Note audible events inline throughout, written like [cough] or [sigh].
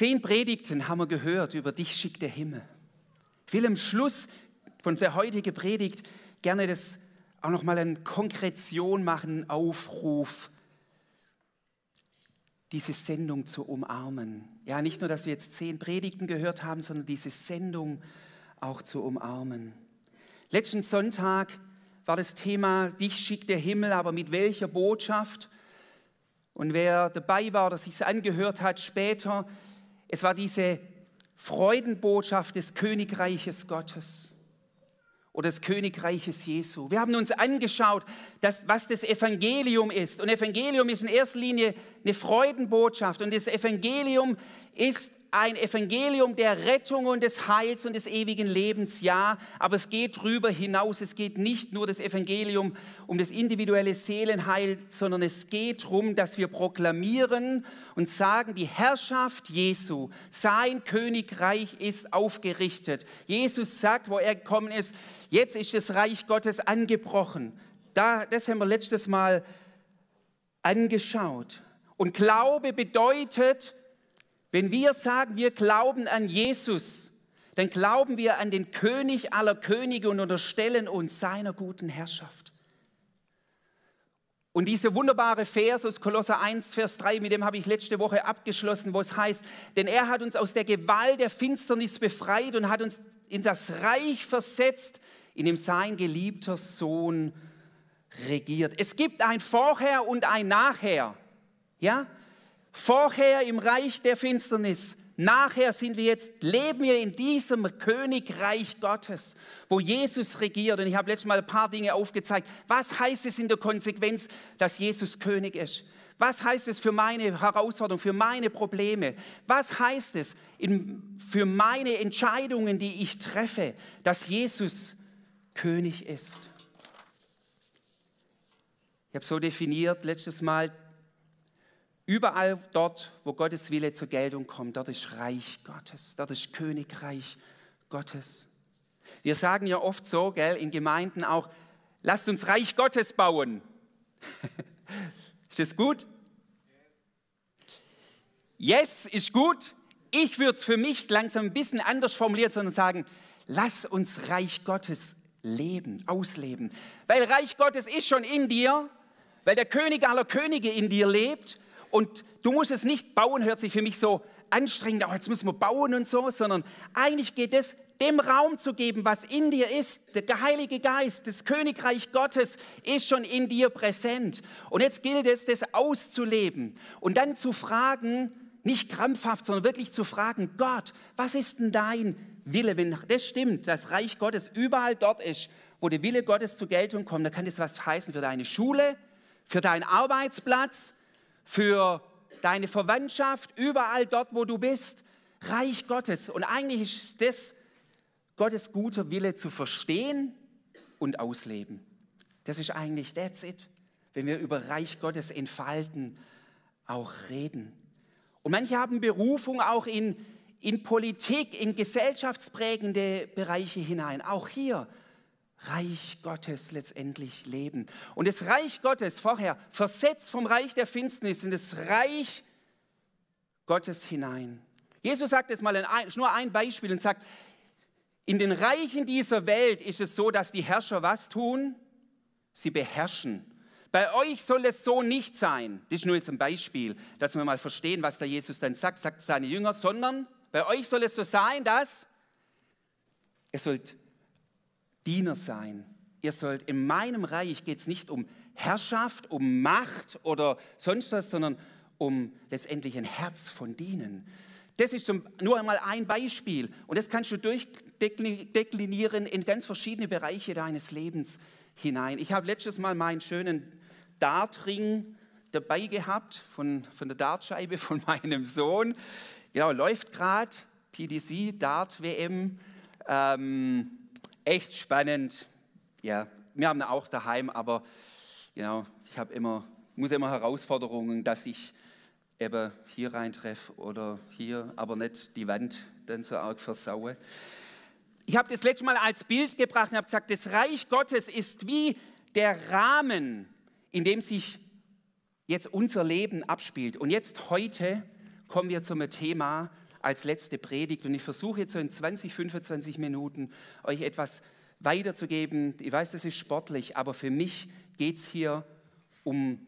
Zehn Predigten haben wir gehört über dich schickt der Himmel. Ich will am Schluss von der heutigen Predigt gerne das auch nochmal eine Konkretion machen, einen Aufruf, diese Sendung zu umarmen. Ja, nicht nur, dass wir jetzt zehn Predigten gehört haben, sondern diese Sendung auch zu umarmen. Letzten Sonntag war das Thema, dich schickt der Himmel, aber mit welcher Botschaft? Und wer dabei war, dass sich es angehört hat später, es war diese Freudenbotschaft des Königreiches Gottes oder des Königreiches Jesu. Wir haben uns angeschaut, dass, was das Evangelium ist. Und Evangelium ist in erster Linie eine Freudenbotschaft. Und das Evangelium ist ein Evangelium der Rettung und des Heils und des ewigen Lebens, ja, aber es geht darüber hinaus. Es geht nicht nur das Evangelium um das individuelle Seelenheil, sondern es geht darum, dass wir proklamieren und sagen, die Herrschaft Jesu, sein Königreich ist aufgerichtet. Jesus sagt, wo er gekommen ist, jetzt ist das Reich Gottes angebrochen. Da, das haben wir letztes Mal angeschaut. Und Glaube bedeutet, wenn wir sagen, wir glauben an Jesus, dann glauben wir an den König aller Könige und unterstellen uns seiner guten Herrschaft. Und diese wunderbare Vers aus Kolosser 1, Vers 3, mit dem habe ich letzte Woche abgeschlossen, wo es heißt, denn er hat uns aus der Gewalt der Finsternis befreit und hat uns in das Reich versetzt, in dem sein geliebter Sohn regiert. Es gibt ein Vorher und ein Nachher. Ja? Vorher im Reich der Finsternis, nachher sind wir jetzt, leben wir in diesem Königreich Gottes, wo Jesus regiert. Und ich habe letztes Mal ein paar Dinge aufgezeigt. Was heißt es in der Konsequenz, dass Jesus König ist? Was heißt es für meine Herausforderungen, für meine Probleme? Was heißt es in, für meine Entscheidungen, die ich treffe, dass Jesus König ist? Ich habe so definiert letztes Mal, Überall dort, wo Gottes Wille zur Geltung kommt, dort ist Reich Gottes, dort ist Königreich Gottes. Wir sagen ja oft so, gell, in Gemeinden auch, lasst uns Reich Gottes bauen. [laughs] ist das gut? Yes, ist gut. Ich würde es für mich langsam ein bisschen anders formulieren, sondern sagen, lass uns Reich Gottes leben, ausleben. Weil Reich Gottes ist schon in dir, weil der König aller Könige in dir lebt und du musst es nicht bauen, hört sich für mich so anstrengend, oh, jetzt müssen wir bauen und so, sondern eigentlich geht es, dem Raum zu geben, was in dir ist. Der Heilige Geist, das Königreich Gottes ist schon in dir präsent. Und jetzt gilt es, das auszuleben und dann zu fragen, nicht krampfhaft, sondern wirklich zu fragen, Gott, was ist denn dein Wille? Wenn das stimmt, das Reich Gottes überall dort ist, wo der Wille Gottes zur Geltung kommt, dann kann das was heißen für deine Schule, für deinen Arbeitsplatz, für deine Verwandtschaft, überall dort, wo du bist. Reich Gottes. Und eigentlich ist das Gottes guter Wille zu verstehen und ausleben. Das ist eigentlich that's it, wenn wir über Reich Gottes entfalten, auch reden. Und manche haben Berufung auch in, in Politik, in gesellschaftsprägende Bereiche hinein. Auch hier Reich Gottes letztendlich leben. Und das Reich Gottes vorher versetzt vom Reich der Finsternis in das Reich Gottes hinein. Jesus sagt es mal in ein, nur ein Beispiel und sagt, in den Reichen dieser Welt ist es so, dass die Herrscher was tun? Sie beherrschen. Bei euch soll es so nicht sein. Das ist nur jetzt ein Beispiel, dass wir mal verstehen, was der Jesus dann sagt, sagt seine Jünger, sondern bei euch soll es so sein, dass ihr sollt Diener sein. Ihr sollt, in meinem Reich geht es nicht um Herrschaft, um Macht oder sonst was, sondern um letztendlich ein Herz von Dienen. Das ist nur einmal ein Beispiel und das kannst du durchdeklinieren in ganz verschiedene Bereiche deines Lebens hinein. Ich habe letztes Mal meinen schönen Dartring dabei gehabt von, von der Dartscheibe von [laughs] meinem Sohn. Ja, läuft gerade PDC Dart WM. Ähm, echt spannend. Ja, wir haben auch daheim, aber genau, ich habe immer, muss immer Herausforderungen, dass ich eben hier reintreffe oder hier, aber nicht die Wand dann so arg versaue. Ich habe das letzte Mal als Bild gebracht und habe gesagt, das Reich Gottes ist wie der Rahmen, in dem sich jetzt unser Leben abspielt. Und jetzt heute kommen wir zum Thema als letzte Predigt und ich versuche jetzt so in 20, 25 Minuten euch etwas weiterzugeben. Ich weiß, das ist sportlich, aber für mich geht es hier um,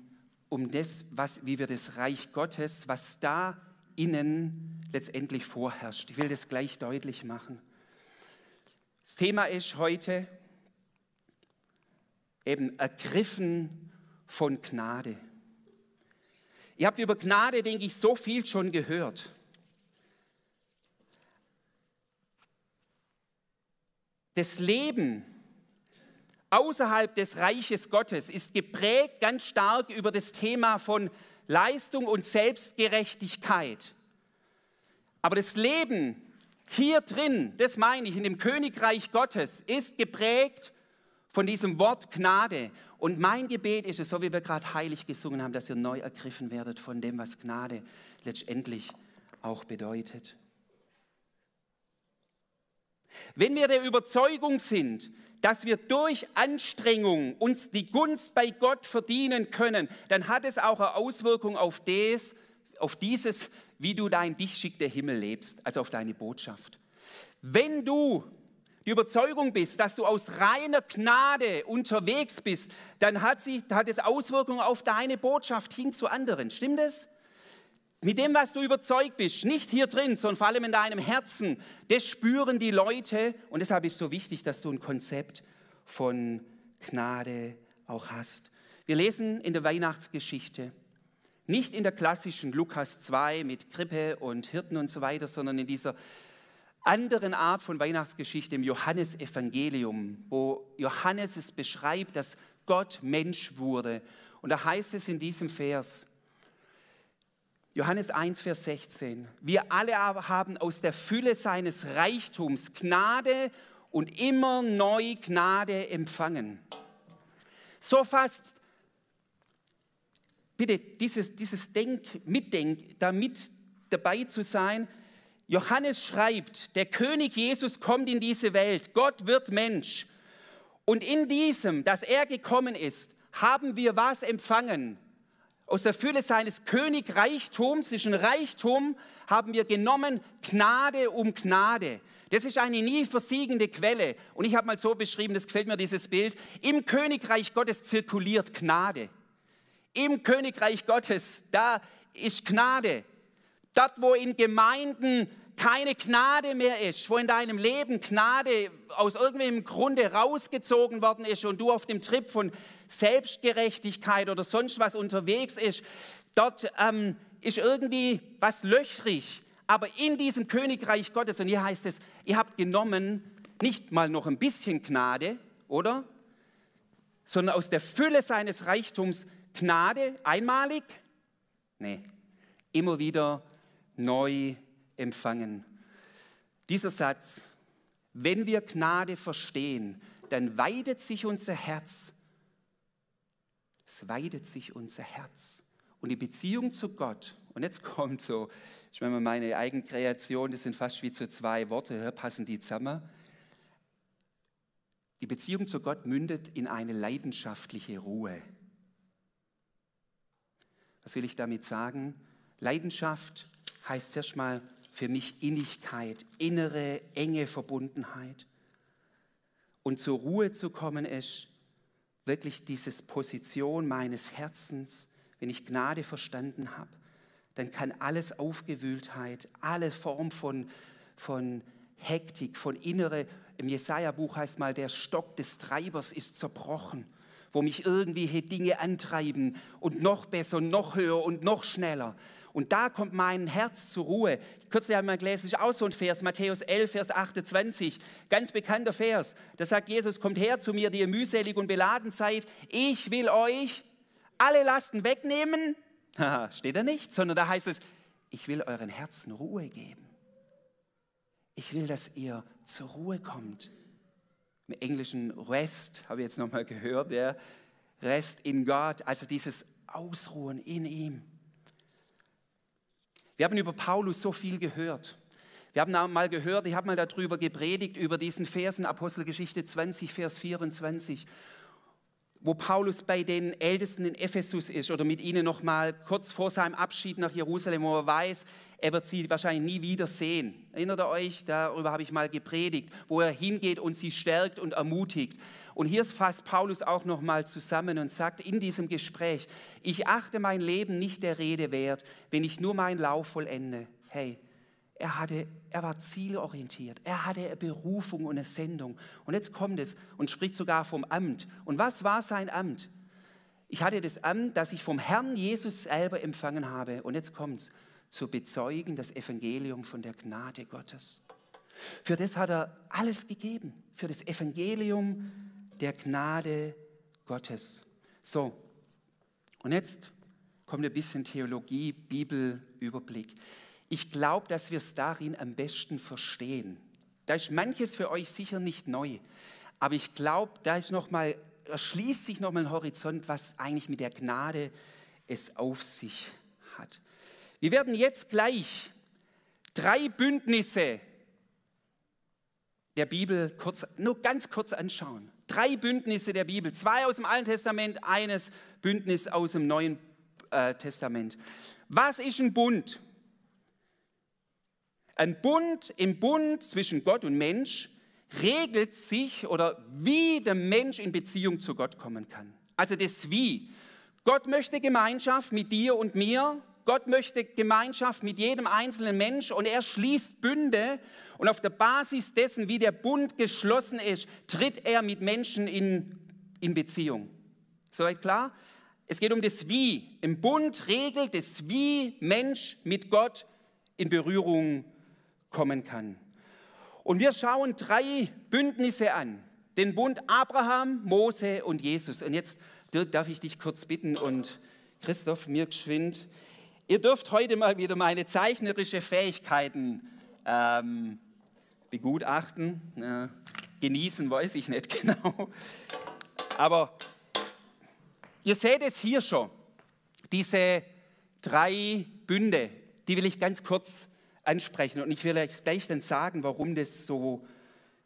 um das, was, wie wir das Reich Gottes, was da innen letztendlich vorherrscht. Ich will das gleich deutlich machen. Das Thema ist heute eben ergriffen von Gnade. Ihr habt über Gnade, denke ich, so viel schon gehört. Das Leben außerhalb des Reiches Gottes ist geprägt ganz stark über das Thema von Leistung und Selbstgerechtigkeit. Aber das Leben hier drin, das meine ich, in dem Königreich Gottes, ist geprägt von diesem Wort Gnade. Und mein Gebet ist es, so wie wir gerade heilig gesungen haben, dass ihr neu ergriffen werdet von dem, was Gnade letztendlich auch bedeutet. Wenn wir der Überzeugung sind, dass wir durch Anstrengung uns die Gunst bei Gott verdienen können, dann hat es auch eine Auswirkung auf, des, auf dieses, wie du dein dich schickt der Himmel lebst, also auf deine Botschaft. Wenn du die Überzeugung bist, dass du aus reiner Gnade unterwegs bist, dann hat, sie, hat es Auswirkungen auf deine Botschaft hin zu anderen. Stimmt es? Mit dem, was du überzeugt bist, nicht hier drin, sondern vor allem in deinem Herzen, das spüren die Leute. Und deshalb ist es so wichtig, dass du ein Konzept von Gnade auch hast. Wir lesen in der Weihnachtsgeschichte, nicht in der klassischen Lukas 2 mit Krippe und Hirten und so weiter, sondern in dieser anderen Art von Weihnachtsgeschichte im Johannesevangelium, wo Johannes es beschreibt, dass Gott Mensch wurde. Und da heißt es in diesem Vers, Johannes 1, Vers 16. Wir alle haben aus der Fülle seines Reichtums Gnade und immer neu Gnade empfangen. So fast, bitte dieses, dieses Denk, Mitdenk, damit dabei zu sein. Johannes schreibt, der König Jesus kommt in diese Welt, Gott wird Mensch. Und in diesem, dass er gekommen ist, haben wir was empfangen? Aus der Fülle seines Königreichtums, zwischen Reichtum, haben wir genommen Gnade um Gnade. Das ist eine nie versiegende Quelle. Und ich habe mal so beschrieben, das gefällt mir dieses Bild, im Königreich Gottes zirkuliert Gnade. Im Königreich Gottes, da ist Gnade. Dort, wo in Gemeinden keine Gnade mehr ist, wo in deinem Leben Gnade aus irgendwelchem Grunde rausgezogen worden ist und du auf dem Trip von Selbstgerechtigkeit oder sonst was unterwegs ist, dort ähm, ist irgendwie was löchrig. Aber in diesem Königreich Gottes, und hier heißt es, ihr habt genommen nicht mal noch ein bisschen Gnade, oder? Sondern aus der Fülle seines Reichtums Gnade einmalig? Nee, immer wieder neu empfangen. Dieser Satz, wenn wir Gnade verstehen, dann weidet sich unser Herz. Es weidet sich unser Herz. Und die Beziehung zu Gott, und jetzt [laughs] kommt so, ich meine, meine Eigenkreation, das sind fast wie zu zwei Worte, passen die zusammen. Die Beziehung zu Gott mündet in eine leidenschaftliche Ruhe. Was will ich damit sagen? Leidenschaft heißt erstmal für mich Innigkeit, innere, enge Verbundenheit. Und zur Ruhe zu kommen ist wirklich diese Position meines Herzens, wenn ich Gnade verstanden habe, dann kann alles Aufgewühltheit, alle Form von, von Hektik, von innere, im Jesaja-Buch heißt mal, der Stock des Treibers ist zerbrochen, wo mich irgendwie Dinge antreiben und noch besser, noch höher und noch schneller. Und da kommt mein Herz zur Ruhe. Kürzlich haben wir gelesen, ist auch so ein Vers, Matthäus 11, Vers 28, ganz bekannter Vers. Da sagt Jesus, kommt her zu mir, die ihr mühselig und beladen seid. Ich will euch alle Lasten wegnehmen. [laughs] Steht da nicht, sondern da heißt es, ich will euren Herzen Ruhe geben. Ich will, dass ihr zur Ruhe kommt. Im Englischen Rest, habe ich jetzt nochmal gehört, ja. Rest in Gott, also dieses Ausruhen in ihm. Wir haben über Paulus so viel gehört. Wir haben mal gehört, ich habe mal darüber gepredigt, über diesen Versen, Apostelgeschichte 20, Vers 24. wo Paulus bei den Ältesten in Ephesus ist oder mit ihnen noch mal kurz vor seinem Abschied nach Jerusalem, wo er weiß, er wird sie wahrscheinlich nie wieder sehen. Erinnert ihr euch? Darüber habe ich mal gepredigt, wo er hingeht und sie stärkt und ermutigt. Und hier fasst Paulus auch noch mal zusammen und sagt in diesem Gespräch: Ich achte mein Leben nicht der Rede wert, wenn ich nur meinen Lauf vollende. Hey, er, hatte, er war zielorientiert. Er hatte eine Berufung und eine Sendung. Und jetzt kommt es und spricht sogar vom Amt. Und was war sein Amt? Ich hatte das Amt, das ich vom Herrn Jesus selber empfangen habe. Und jetzt kommt es, zu bezeugen das Evangelium von der Gnade Gottes. Für das hat er alles gegeben. Für das Evangelium der Gnade Gottes. So, und jetzt kommt ein bisschen Theologie, Bibelüberblick. Ich glaube, dass wir es darin am besten verstehen. Da ist manches für euch sicher nicht neu, aber ich glaube, da ist noch mal, erschließt sich noch mal ein Horizont, was eigentlich mit der Gnade es auf sich hat. Wir werden jetzt gleich drei Bündnisse der Bibel kurz, nur ganz kurz anschauen. Drei Bündnisse der Bibel, zwei aus dem Alten Testament, eines Bündnis aus dem Neuen äh, Testament. Was ist ein Bund? Ein Bund im Bund zwischen Gott und Mensch regelt sich oder wie der Mensch in Beziehung zu Gott kommen kann. Also das Wie. Gott möchte Gemeinschaft mit dir und mir. Gott möchte Gemeinschaft mit jedem einzelnen Mensch und er schließt Bünde und auf der Basis dessen, wie der Bund geschlossen ist, tritt er mit Menschen in, in Beziehung. Soweit klar? Es geht um das Wie. Im Bund regelt das Wie Mensch mit Gott in Berührung kommen kann. Und wir schauen drei Bündnisse an. Den Bund Abraham, Mose und Jesus. Und jetzt Dirk, darf ich dich kurz bitten und Christoph mir geschwind. Ihr dürft heute mal wieder meine zeichnerische Fähigkeiten ähm, begutachten. Äh, genießen weiß ich nicht [laughs] genau. Aber ihr seht es hier schon. Diese drei Bünde, die will ich ganz kurz ansprechen. Und ich will euch gleich dann sagen, warum das so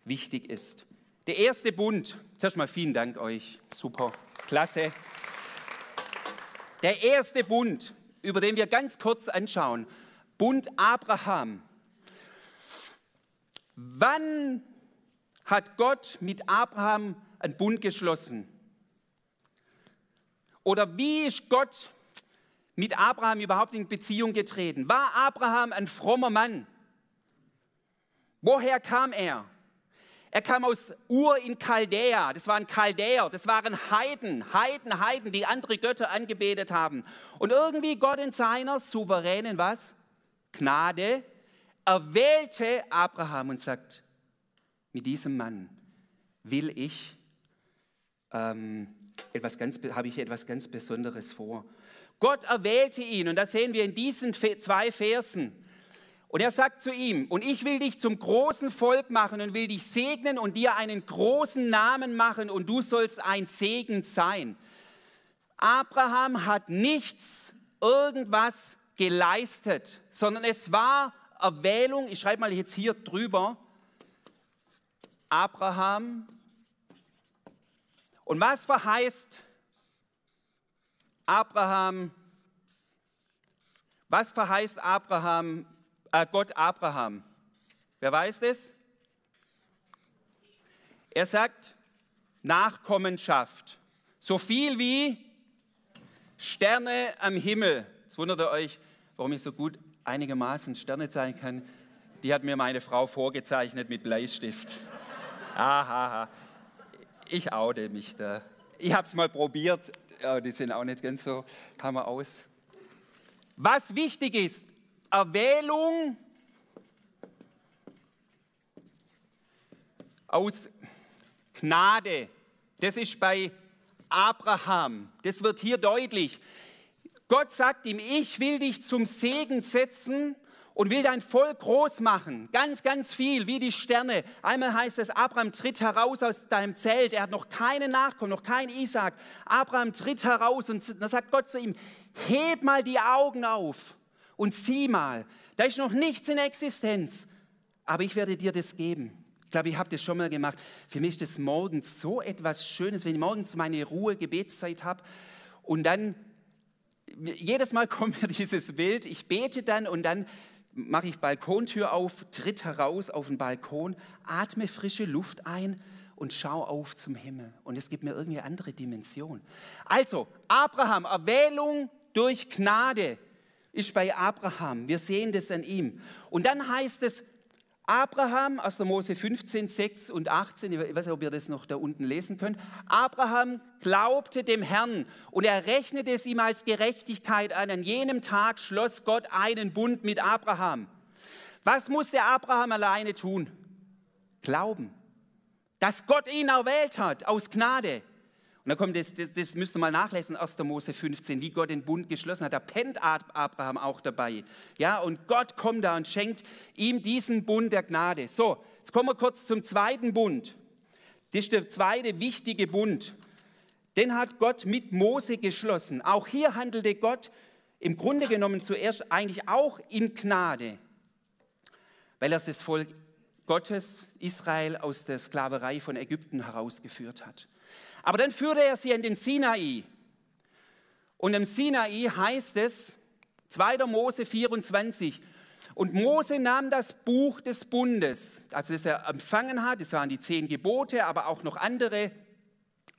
wichtig ist. Der erste Bund, zuerst mal vielen Dank euch, super, klasse. Der erste Bund, über den wir ganz kurz anschauen, Bund Abraham. Wann hat Gott mit Abraham einen Bund geschlossen? Oder wie ist Gott mit Abraham überhaupt in Beziehung getreten? War Abraham ein frommer Mann? Woher kam er? Er kam aus Ur in Chaldea. Das waren Chaldäer, das waren Heiden, Heiden, Heiden, die andere Götter angebetet haben. Und irgendwie Gott in seiner souveränen was? Gnade erwählte Abraham und sagt, mit diesem Mann will ich ähm, etwas ganz, habe ich etwas ganz Besonderes vor. Gott erwählte ihn und das sehen wir in diesen zwei Versen. Und er sagt zu ihm, und ich will dich zum großen Volk machen und will dich segnen und dir einen großen Namen machen und du sollst ein Segen sein. Abraham hat nichts, irgendwas geleistet, sondern es war Erwählung, ich schreibe mal jetzt hier drüber, Abraham. Und was verheißt Abraham, was verheißt Abraham, äh Gott Abraham? Wer weiß das? Er sagt Nachkommenschaft. So viel wie Sterne am Himmel. Jetzt wundert ihr euch, warum ich so gut einigermaßen Sterne zeigen kann. Die hat mir meine Frau vorgezeichnet mit Bleistift. [laughs] Aha, ich oute mich da. Ich habe es mal probiert, ja, die sind auch nicht ganz so Hammer aus. Was wichtig ist, Erwählung aus Gnade. Das ist bei Abraham. Das wird hier deutlich. Gott sagt ihm, ich will dich zum Segen setzen und will dein Volk groß machen. Ganz, ganz viel, wie die Sterne. Einmal heißt es, Abraham tritt heraus aus deinem Zelt. Er hat noch keine Nachkommen, noch kein Isaac. Abraham tritt heraus und dann sagt Gott zu ihm, heb mal die Augen auf und sieh mal. Da ist noch nichts in Existenz, aber ich werde dir das geben. Ich glaube, ich habe das schon mal gemacht. Für mich ist das morgens so etwas Schönes, wenn ich morgens meine Ruhe, Gebetszeit habe und dann jedes Mal [laughs] kommt mir dieses Bild, ich bete dann und dann mache ich Balkontür auf, tritt heraus auf den Balkon, atme frische Luft ein und schau auf zum Himmel. Und es gibt mir irgendwie eine andere Dimension. Also, Abraham, Erwählung durch Gnade ist bei Abraham. Wir sehen das an ihm. Und dann heißt es, Abraham, aus der Mose 15, 6 und 18, ich weiß nicht, ob ihr das noch da unten lesen könnt. Abraham glaubte dem Herrn und er rechnete es ihm als Gerechtigkeit an. An jenem Tag schloss Gott einen Bund mit Abraham. Was musste Abraham alleine tun? Glauben, dass Gott ihn erwählt hat aus Gnade. Und da kommt das, das, das müsst ihr mal nachlesen, 1. Mose 15, wie Gott den Bund geschlossen hat. Da pennt Abraham auch dabei. Ja, und Gott kommt da und schenkt ihm diesen Bund der Gnade. So, jetzt kommen wir kurz zum zweiten Bund. Das ist der zweite wichtige Bund. Den hat Gott mit Mose geschlossen. Auch hier handelte Gott im Grunde genommen zuerst eigentlich auch in Gnade, weil er das Volk Gottes, Israel, aus der Sklaverei von Ägypten herausgeführt hat. Aber dann führte er sie an den Sinai. Und im Sinai heißt es, 2. Mose 24, und Mose nahm das Buch des Bundes, also das er empfangen hat, das waren die zehn Gebote, aber auch noch andere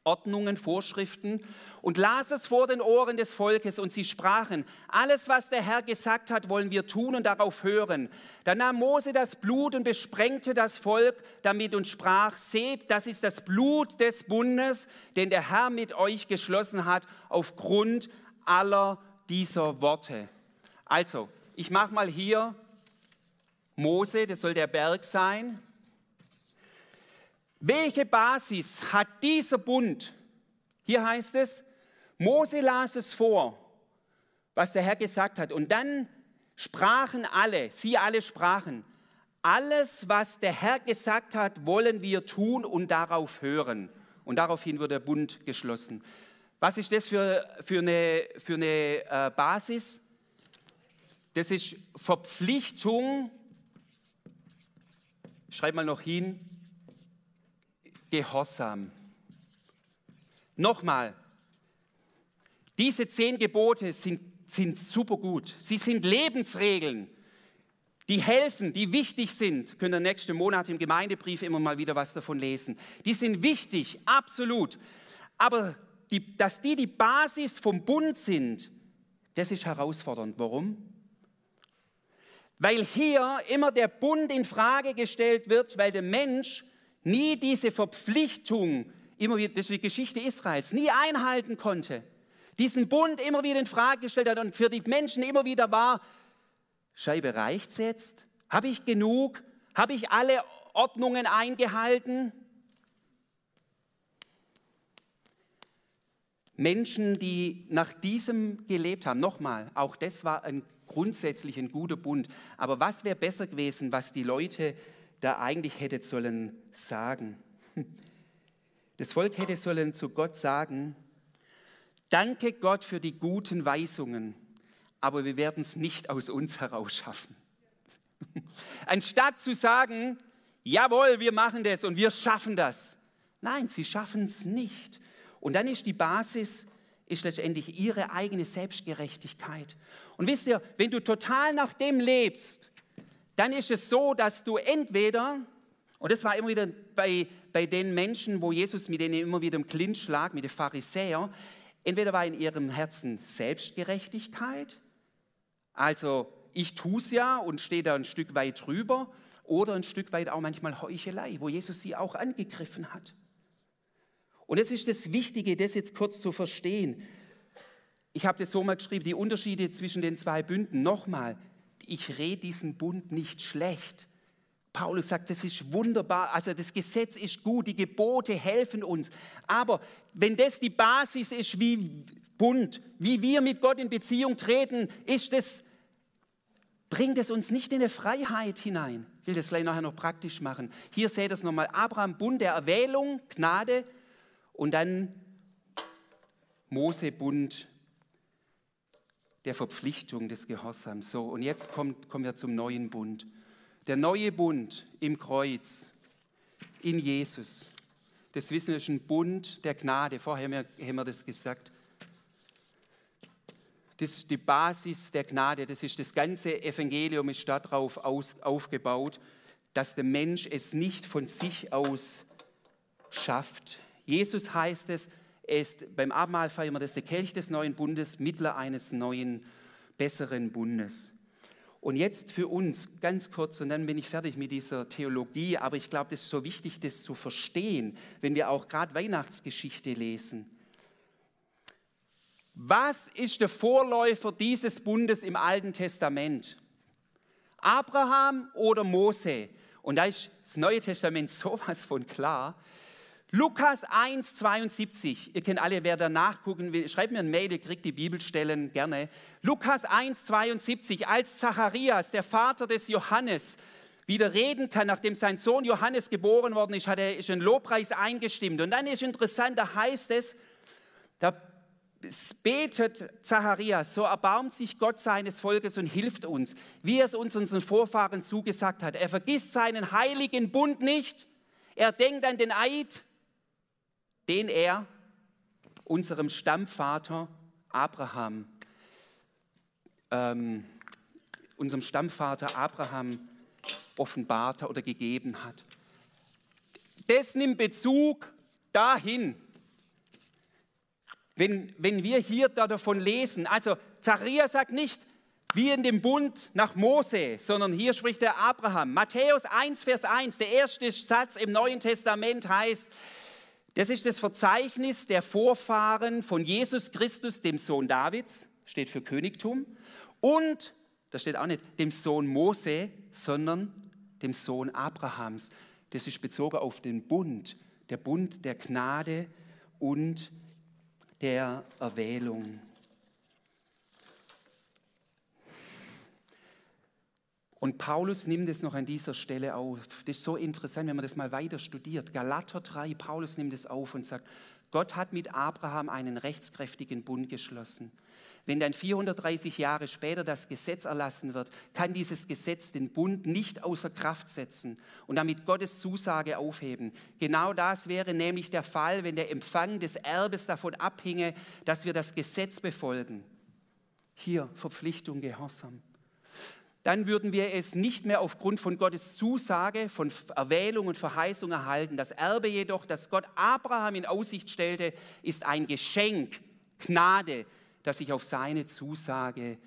Ordnungen, Vorschriften und las es vor den Ohren des Volkes und sie sprachen, alles was der Herr gesagt hat, wollen wir tun und darauf hören. Dann nahm Mose das Blut und besprengte das Volk damit und sprach, seht, das ist das Blut des Bundes, den der Herr mit euch geschlossen hat, aufgrund aller dieser Worte. Also, ich mache mal hier Mose, das soll der Berg sein, welche Basis hat dieser Bund? Hier heißt es, Mose las es vor, was der Herr gesagt hat. Und dann sprachen alle, sie alle sprachen, alles, was der Herr gesagt hat, wollen wir tun und darauf hören. Und daraufhin wird der Bund geschlossen. Was ist das für, für eine, für eine äh, Basis? Das ist Verpflichtung, schreib mal noch hin, Gehorsam. Nochmal, diese zehn Gebote sind, sind super gut. Sie sind Lebensregeln, die helfen, die wichtig sind. Könnt ihr nächsten Monat im Gemeindebrief immer mal wieder was davon lesen. Die sind wichtig, absolut. Aber die, dass die die Basis vom Bund sind, das ist herausfordernd. Warum? Weil hier immer der Bund in Frage gestellt wird, weil der Mensch nie diese Verpflichtung, immer wieder, das ist die Geschichte Israels, nie einhalten konnte, diesen Bund immer wieder in Frage gestellt hat und für die Menschen immer wieder war, Scheibe reicht's jetzt? Habe ich genug? Habe ich alle Ordnungen eingehalten? Menschen, die nach diesem gelebt haben, nochmal, auch das war ein grundsätzlich ein guter Bund. Aber was wäre besser gewesen, was die Leute da eigentlich hätte sollen sagen. Das Volk hätte sollen zu Gott sagen, danke Gott für die guten Weisungen, aber wir werden es nicht aus uns heraus schaffen. [laughs] Anstatt zu sagen, jawohl, wir machen das und wir schaffen das. Nein, sie schaffen es nicht. Und dann ist die Basis, ist letztendlich ihre eigene Selbstgerechtigkeit. Und wisst ihr, wenn du total nach dem lebst, dann ist es so, dass du entweder, und das war immer wieder bei, bei den Menschen, wo Jesus mit denen immer wieder im Clinch lag, mit den Pharisäern, entweder war in ihrem Herzen Selbstgerechtigkeit, also ich tue es ja und stehe da ein Stück weit drüber, oder ein Stück weit auch manchmal Heuchelei, wo Jesus sie auch angegriffen hat. Und es ist das Wichtige, das jetzt kurz zu verstehen. Ich habe das so mal geschrieben, die Unterschiede zwischen den zwei Bünden. Nochmal, ich rede diesen Bund nicht schlecht. Paulus sagt, das ist wunderbar, also das Gesetz ist gut, die Gebote helfen uns. Aber wenn das die Basis ist, wie Bund, wie wir mit Gott in Beziehung treten, ist das, bringt es uns nicht in eine Freiheit hinein. Ich will das gleich nachher noch praktisch machen. Hier seht ihr es nochmal, Abraham, Bund der Erwählung, Gnade und dann Mose, Bund der Verpflichtung des Gehorsams. So, und jetzt kommt, kommen wir zum neuen Bund. Der neue Bund im Kreuz in Jesus. Das wissen wir, ein Bund der Gnade. Vorher haben wir das gesagt. Das ist die Basis der Gnade. Das ist das ganze Evangelium ist darauf aufgebaut, dass der Mensch es nicht von sich aus schafft. Jesus heißt es, ist, beim Abendmahl feiern wir das, der Kelch des neuen Bundes, Mittler eines neuen, besseren Bundes. Und jetzt für uns ganz kurz, und dann bin ich fertig mit dieser Theologie, aber ich glaube, das ist so wichtig, das zu verstehen, wenn wir auch gerade Weihnachtsgeschichte lesen. Was ist der Vorläufer dieses Bundes im Alten Testament? Abraham oder Mose? Und da ist das Neue Testament [laughs] sowas von klar. Lukas 1, 72. Ihr kennt alle, wer da nachgucken will, schreibt mir ein Mail, ihr kriegt die Bibelstellen gerne. Lukas 1, 72. Als Zacharias, der Vater des Johannes, wieder reden kann, nachdem sein Sohn Johannes geboren worden ist, hat er ist ein Lobpreis eingestimmt. Und dann ist interessant, da heißt es, da betet Zacharias, so erbarmt sich Gott seines Volkes und hilft uns, wie er es uns unseren Vorfahren zugesagt hat. Er vergisst seinen heiligen Bund nicht. Er denkt an den Eid, den er unserem Stammvater Abraham, ähm, unserem Stammvater Abraham offenbarte oder gegeben hat. Das nimmt Bezug dahin, wenn, wenn wir hier davon lesen, also Zacharias sagt nicht, wie in dem Bund nach Mose, sondern hier spricht der Abraham. Matthäus 1, Vers 1, der erste Satz im Neuen Testament heißt, das ist das Verzeichnis der Vorfahren von Jesus Christus, dem Sohn Davids, steht für Königtum, und, da steht auch nicht dem Sohn Mose, sondern dem Sohn Abrahams. Das ist bezogen auf den Bund, der Bund der Gnade und der der Erwählung. Und Paulus nimmt es noch an dieser Stelle auf. Das ist so interessant, wenn man das mal weiter studiert. Galater 3, Paulus nimmt es auf und sagt, Gott hat mit Abraham einen rechtskräftigen Bund geschlossen. Wenn dann 430 Jahre später das Gesetz erlassen wird, kann dieses Gesetz den Bund nicht außer Kraft setzen und damit Gottes Zusage aufheben. Genau das wäre nämlich der Fall, wenn der Empfang des Erbes davon abhinge, dass wir das Gesetz befolgen. Hier Verpflichtung, Gehorsam dann würden wir es nicht mehr aufgrund von Gottes Zusage, von Erwählung und Verheißung erhalten. Das Erbe jedoch, das Gott Abraham in Aussicht stellte, ist ein Geschenk, Gnade, das sich auf seine Zusage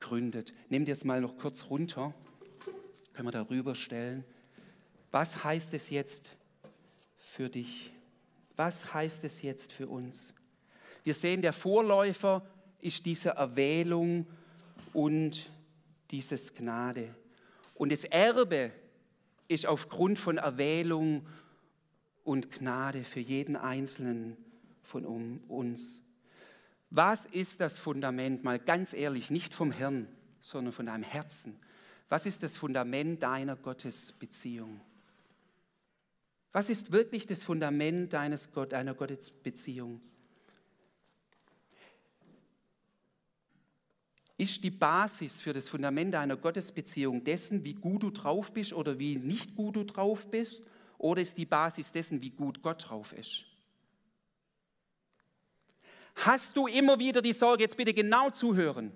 gründet. Nimm dir es mal noch kurz runter, können wir darüber stellen. Was heißt es jetzt für dich? Was heißt es jetzt für uns? Wir sehen, der Vorläufer ist diese Erwählung und dieses Gnade. Und das Erbe ist aufgrund von Erwählung und Gnade für jeden Einzelnen von uns. Was ist das Fundament, mal ganz ehrlich, nicht vom Hirn, sondern von deinem Herzen? Was ist das Fundament deiner Gottesbeziehung? Was ist wirklich das Fundament deines Gott, deiner Gottesbeziehung? Ist die Basis für das Fundament deiner Gottesbeziehung dessen, wie gut du drauf bist oder wie nicht gut du drauf bist? Oder ist die Basis dessen, wie gut Gott drauf ist? Hast du immer wieder die Sorge, jetzt bitte genau zuhören,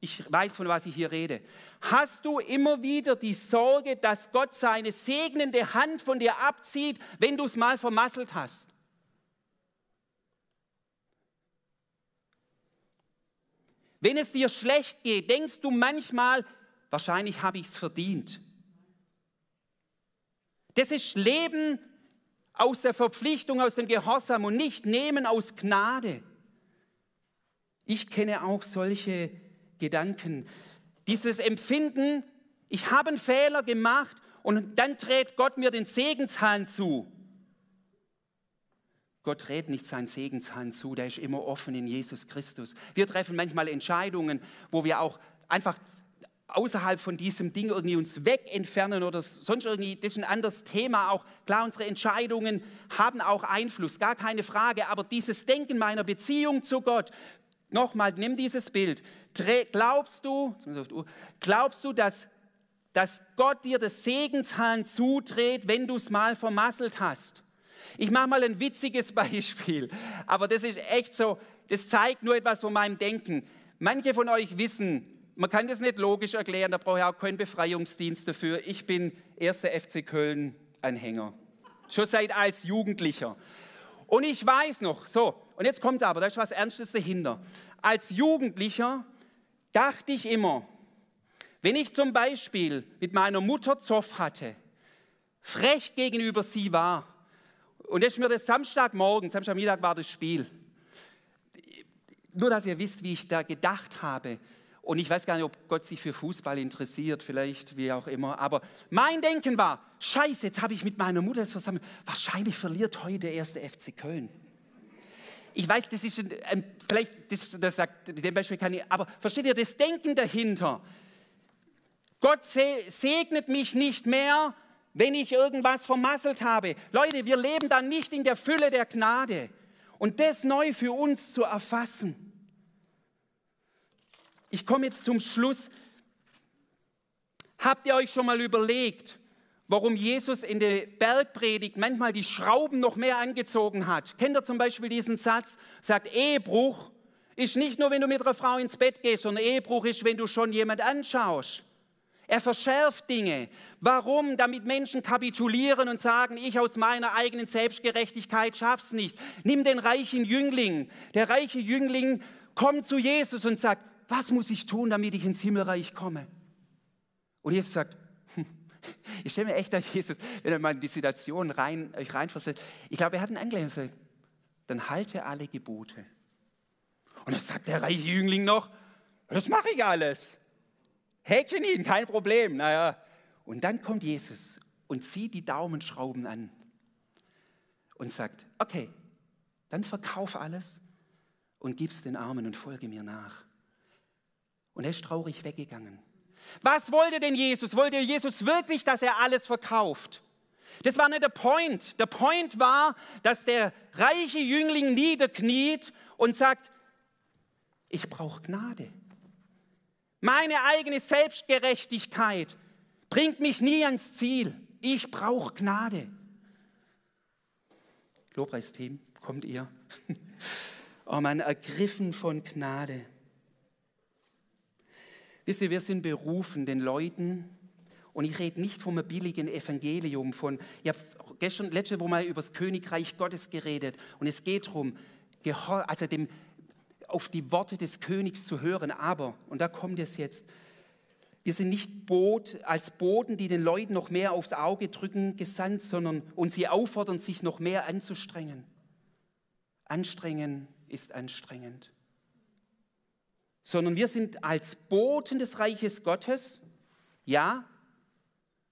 ich weiß, von was ich hier rede. Hast du immer wieder die Sorge, dass Gott seine segnende Hand von dir abzieht, wenn du es mal vermasselt hast? Wenn es dir schlecht geht, denkst du manchmal, wahrscheinlich habe ich es verdient. Das ist Leben aus der Verpflichtung, aus dem Gehorsam und nicht Nehmen aus Gnade. Ich kenne auch solche Gedanken. Dieses Empfinden, ich habe einen Fehler gemacht und dann dreht Gott mir den Segenshahn zu. Gott dreht nicht seinen Segenshahn zu, der ist immer offen in Jesus Christus. Wir treffen manchmal Entscheidungen, wo wir auch einfach außerhalb von diesem Ding irgendwie uns wegentfernen oder sonst irgendwie, das ist ein anderes Thema auch. Klar, unsere Entscheidungen haben auch Einfluss, gar keine Frage, aber dieses Denken meiner Beziehung zu Gott, Nochmal, nimm dieses Bild. Glaubst du, glaubst du, dass dass Gott dir das Segenshahn zudreht, wenn du es mal vermasselt hast. Ich mache mal ein witziges [laughs] Beispiel, aber das ist echt so, das zeigt nur etwas von meinem Denken. Manche von euch wissen, man kann das nicht logisch erklären, da brauche ich auch keinen Befreiungsdienst dafür. Ich bin erster FC Köln Anhänger. Schon seit als Jugendlicher. Und ich weiß noch, so, und jetzt kommt aber, da ist was Ernstes dahinter. Als Jugendlicher dachte ich immer, wenn ich zum Beispiel mit meiner Mutter Zoff hatte, frech gegenüber sie war, und jetzt ist mir das Samstagmorgen, Samstagmittag war das Spiel, nur dass ihr wisst, wie ich da gedacht habe, und ich weiß gar nicht, ob Gott sich für Fußball interessiert, vielleicht wie auch immer. Aber mein Denken war, scheiße, jetzt habe ich mit meiner Mutter das versammelt. Wahrscheinlich verliert heute der erste FC Köln. Ich weiß, das ist ein, vielleicht, das, das sagt, dem Beispiel kann ich, aber versteht ihr das Denken dahinter? Gott segnet mich nicht mehr, wenn ich irgendwas vermasselt habe. Leute, wir leben dann nicht in der Fülle der Gnade. Und das neu für uns zu erfassen. Ich komme jetzt zum Schluss. Habt ihr euch schon mal überlegt, warum Jesus in der Bergpredigt manchmal die Schrauben noch mehr angezogen hat? Kennt ihr zum Beispiel diesen Satz? Sagt, Ehebruch ist nicht nur, wenn du mit einer Frau ins Bett gehst, sondern Ehebruch ist, wenn du schon jemand anschaust. Er verschärft Dinge. Warum? Damit Menschen kapitulieren und sagen, ich aus meiner eigenen Selbstgerechtigkeit schaff's nicht. Nimm den reichen Jüngling. Der reiche Jüngling kommt zu Jesus und sagt, was muss ich tun, damit ich ins Himmelreich komme? Und Jesus sagt, ich stelle mir echt an Jesus, wenn er mal in die Situation rein, euch reinversetzt. Ich glaube, er hat einen Angler gesagt, dann halte alle Gebote. Und dann sagt der reiche Jüngling noch, das mache ich alles. Häkchen hin, kein Problem. Naja. Und dann kommt Jesus und zieht die Daumenschrauben an und sagt, okay, dann verkauf alles und gib's den Armen und folge mir nach. Und er ist traurig weggegangen. Was wollte denn Jesus? Wollte Jesus wirklich, dass er alles verkauft? Das war nicht der Point. Der Point war, dass der reiche Jüngling niederkniet und sagt, ich brauche Gnade. Meine eigene Selbstgerechtigkeit bringt mich nie ans Ziel. Ich brauche Gnade. Lobpreisteam, kommt ihr? [laughs] Oh man, ergriffen von Gnade. Wisst ihr, wir sind berufen, den Leuten, und ich rede nicht vom billigen Evangelium, von, ich habe gestern, letzte Woche mal über das Königreich Gottes geredet, und es geht darum, also dem, auf die Worte des Königs zu hören, aber, und da kommt es jetzt, wir sind nicht Boot, als Boden, die den Leuten noch mehr aufs Auge drücken, gesandt, sondern und sie auffordern, sich noch mehr anzustrengen. Anstrengen ist anstrengend sondern wir sind als Boten des Reiches Gottes. Ja,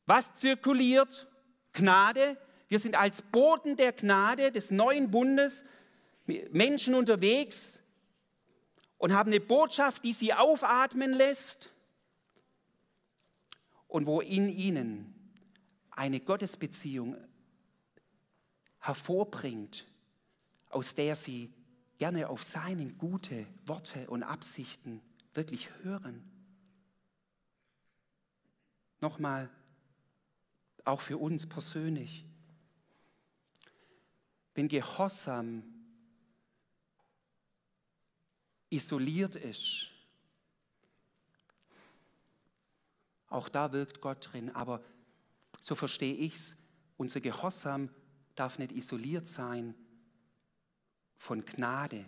was zirkuliert? Gnade. Wir sind als Boten der Gnade des neuen Bundes Menschen unterwegs und haben eine Botschaft, die sie aufatmen lässt und wo in ihnen eine Gottesbeziehung hervorbringt, aus der sie gerne auf seine gute Worte und Absichten wirklich hören. Nochmal, auch für uns persönlich, wenn Gehorsam isoliert ist, auch da wirkt Gott drin, aber so verstehe ich es, unser Gehorsam darf nicht isoliert sein, von Gnade,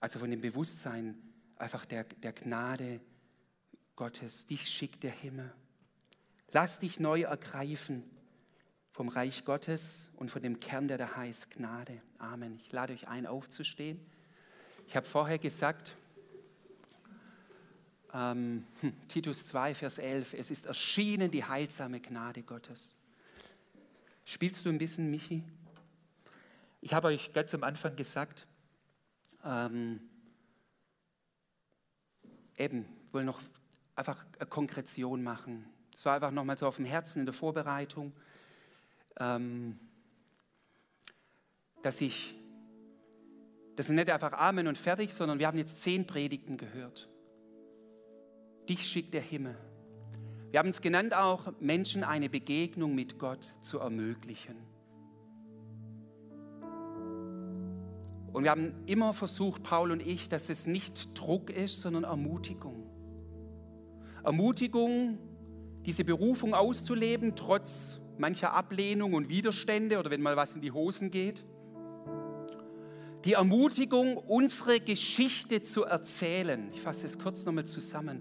also von dem Bewusstsein einfach der, der Gnade Gottes. Dich schickt der Himmel. Lass dich neu ergreifen vom Reich Gottes und von dem Kern, der da heißt Gnade. Amen. Ich lade euch ein, aufzustehen. Ich habe vorher gesagt, ähm, hm, Titus 2, Vers 11, es ist erschienen die heilsame Gnade Gottes. Spielst du ein bisschen, Michi? Ich habe euch ganz am Anfang gesagt, ähm, eben, ich will noch einfach eine Konkretion machen. Es war einfach nochmal so auf dem Herzen in der Vorbereitung, ähm, dass ich, das ist nicht einfach Amen und fertig, sondern wir haben jetzt zehn Predigten gehört. Dich schickt der Himmel. Wir haben es genannt auch, Menschen eine Begegnung mit Gott zu ermöglichen. Und wir haben immer versucht, Paul und ich, dass es nicht Druck ist, sondern Ermutigung. Ermutigung, diese Berufung auszuleben, trotz mancher Ablehnung und Widerstände oder wenn mal was in die Hosen geht. Die Ermutigung, unsere Geschichte zu erzählen. Ich fasse es kurz nochmal zusammen.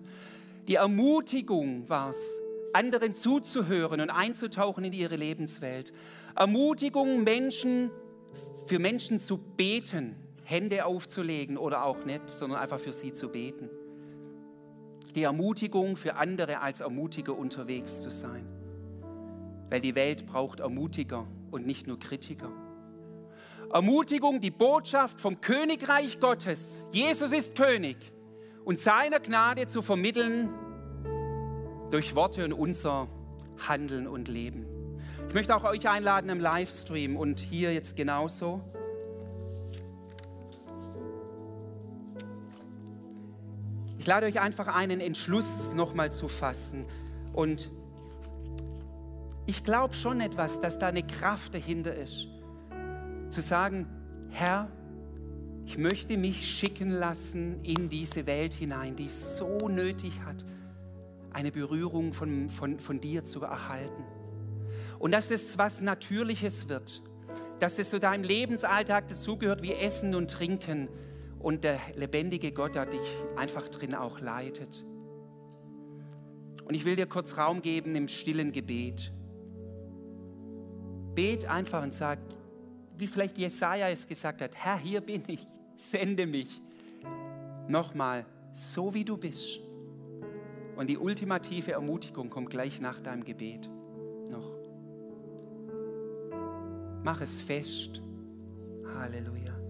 Die Ermutigung war es, anderen zuzuhören und einzutauchen in ihre Lebenswelt. Ermutigung, Menschen für Menschen zu beten, Hände aufzulegen oder auch nicht, sondern einfach für sie zu beten. Die Ermutigung für andere als Ermutiger unterwegs zu sein. Weil die Welt braucht Ermutiger und nicht nur Kritiker. Ermutigung, die Botschaft vom Königreich Gottes. Jesus ist König und seiner Gnade zu vermitteln durch Worte und unser Handeln und Leben. Ich möchte auch euch einladen im Livestream und hier jetzt genauso. Ich lade euch einfach einen Entschluss nochmal zu fassen. Und ich glaube schon etwas, dass da eine Kraft dahinter ist. Zu sagen, Herr, ich möchte mich schicken lassen in diese Welt hinein, die es so nötig hat, eine Berührung von, von, von dir zu erhalten. Und dass das was Natürliches wird, dass das zu deinem Lebensalltag dazugehört wie Essen und Trinken und der lebendige Gott, der dich einfach drin auch leitet. Und ich will dir kurz Raum geben im stillen Gebet. Bet einfach und sag, wie vielleicht Jesaja es gesagt hat: Herr, hier bin ich, sende mich. Nochmal, so wie du bist. Und die ultimative Ermutigung kommt gleich nach deinem Gebet noch. Mach es fest. Halleluja.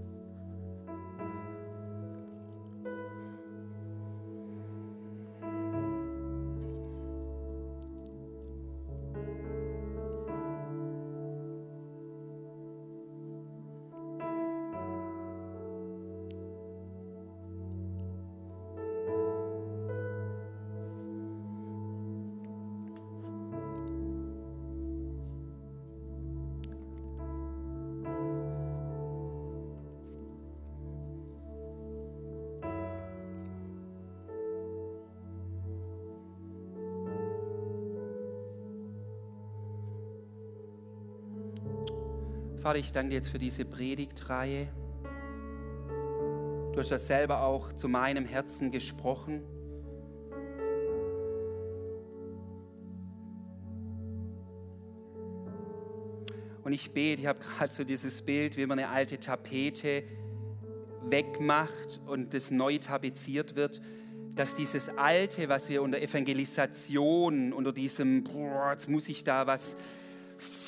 Vater, ich danke dir jetzt für diese Predigtreihe. Du hast das selber auch zu meinem Herzen gesprochen. Und ich bete, ich habe gerade so dieses Bild, wie man eine alte Tapete wegmacht und das neu tapeziert wird, dass dieses Alte, was wir unter Evangelisation, unter diesem, boah, jetzt muss ich da was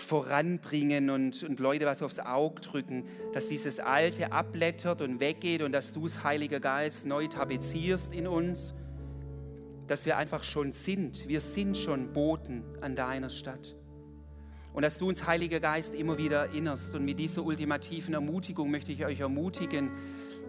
voranbringen und, und Leute was aufs Auge drücken, dass dieses Alte abblättert und weggeht und dass du es, Heiliger Geist, neu tapezierst in uns, dass wir einfach schon sind. Wir sind schon Boten an deiner Stadt. Und dass du uns, Heiliger Geist, immer wieder erinnerst. Und mit dieser ultimativen Ermutigung möchte ich euch ermutigen.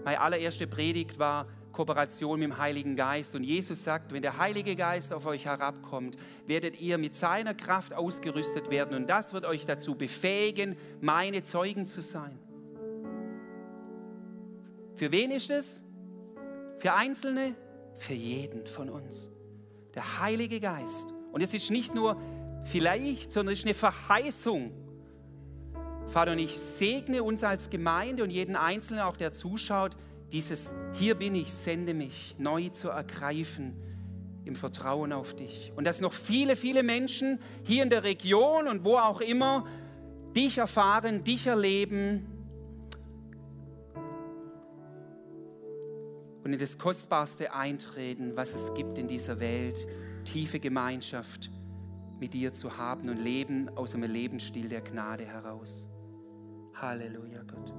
Meine allererste Predigt war, Kooperation mit dem Heiligen Geist. Und Jesus sagt, wenn der Heilige Geist auf euch herabkommt, werdet ihr mit seiner Kraft ausgerüstet werden. Und das wird euch dazu befähigen, meine Zeugen zu sein. Für wen ist es? Für Einzelne? Für jeden von uns. Der Heilige Geist. Und es ist nicht nur vielleicht, sondern es ist eine Verheißung. Vater, und ich segne uns als Gemeinde und jeden Einzelnen, auch der zuschaut, dieses Hier bin ich, sende mich neu zu ergreifen im Vertrauen auf dich. Und dass noch viele, viele Menschen hier in der Region und wo auch immer dich erfahren, dich erleben und in das Kostbarste eintreten, was es gibt in dieser Welt, tiefe Gemeinschaft mit dir zu haben und leben aus einem Lebensstil der Gnade heraus. Halleluja, Gott.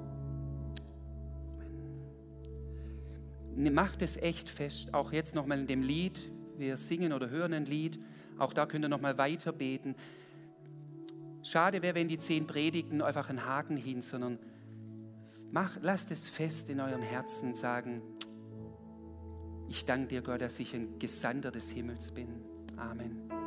Macht es echt fest, auch jetzt nochmal in dem Lied, wir singen oder hören ein Lied, auch da könnt ihr nochmal weiter beten. Schade wäre, wenn die zehn Predigten einfach einen Haken hin, sondern mach, lasst es fest in eurem Herzen sagen, ich danke dir, Gott, dass ich ein Gesandter des Himmels bin. Amen.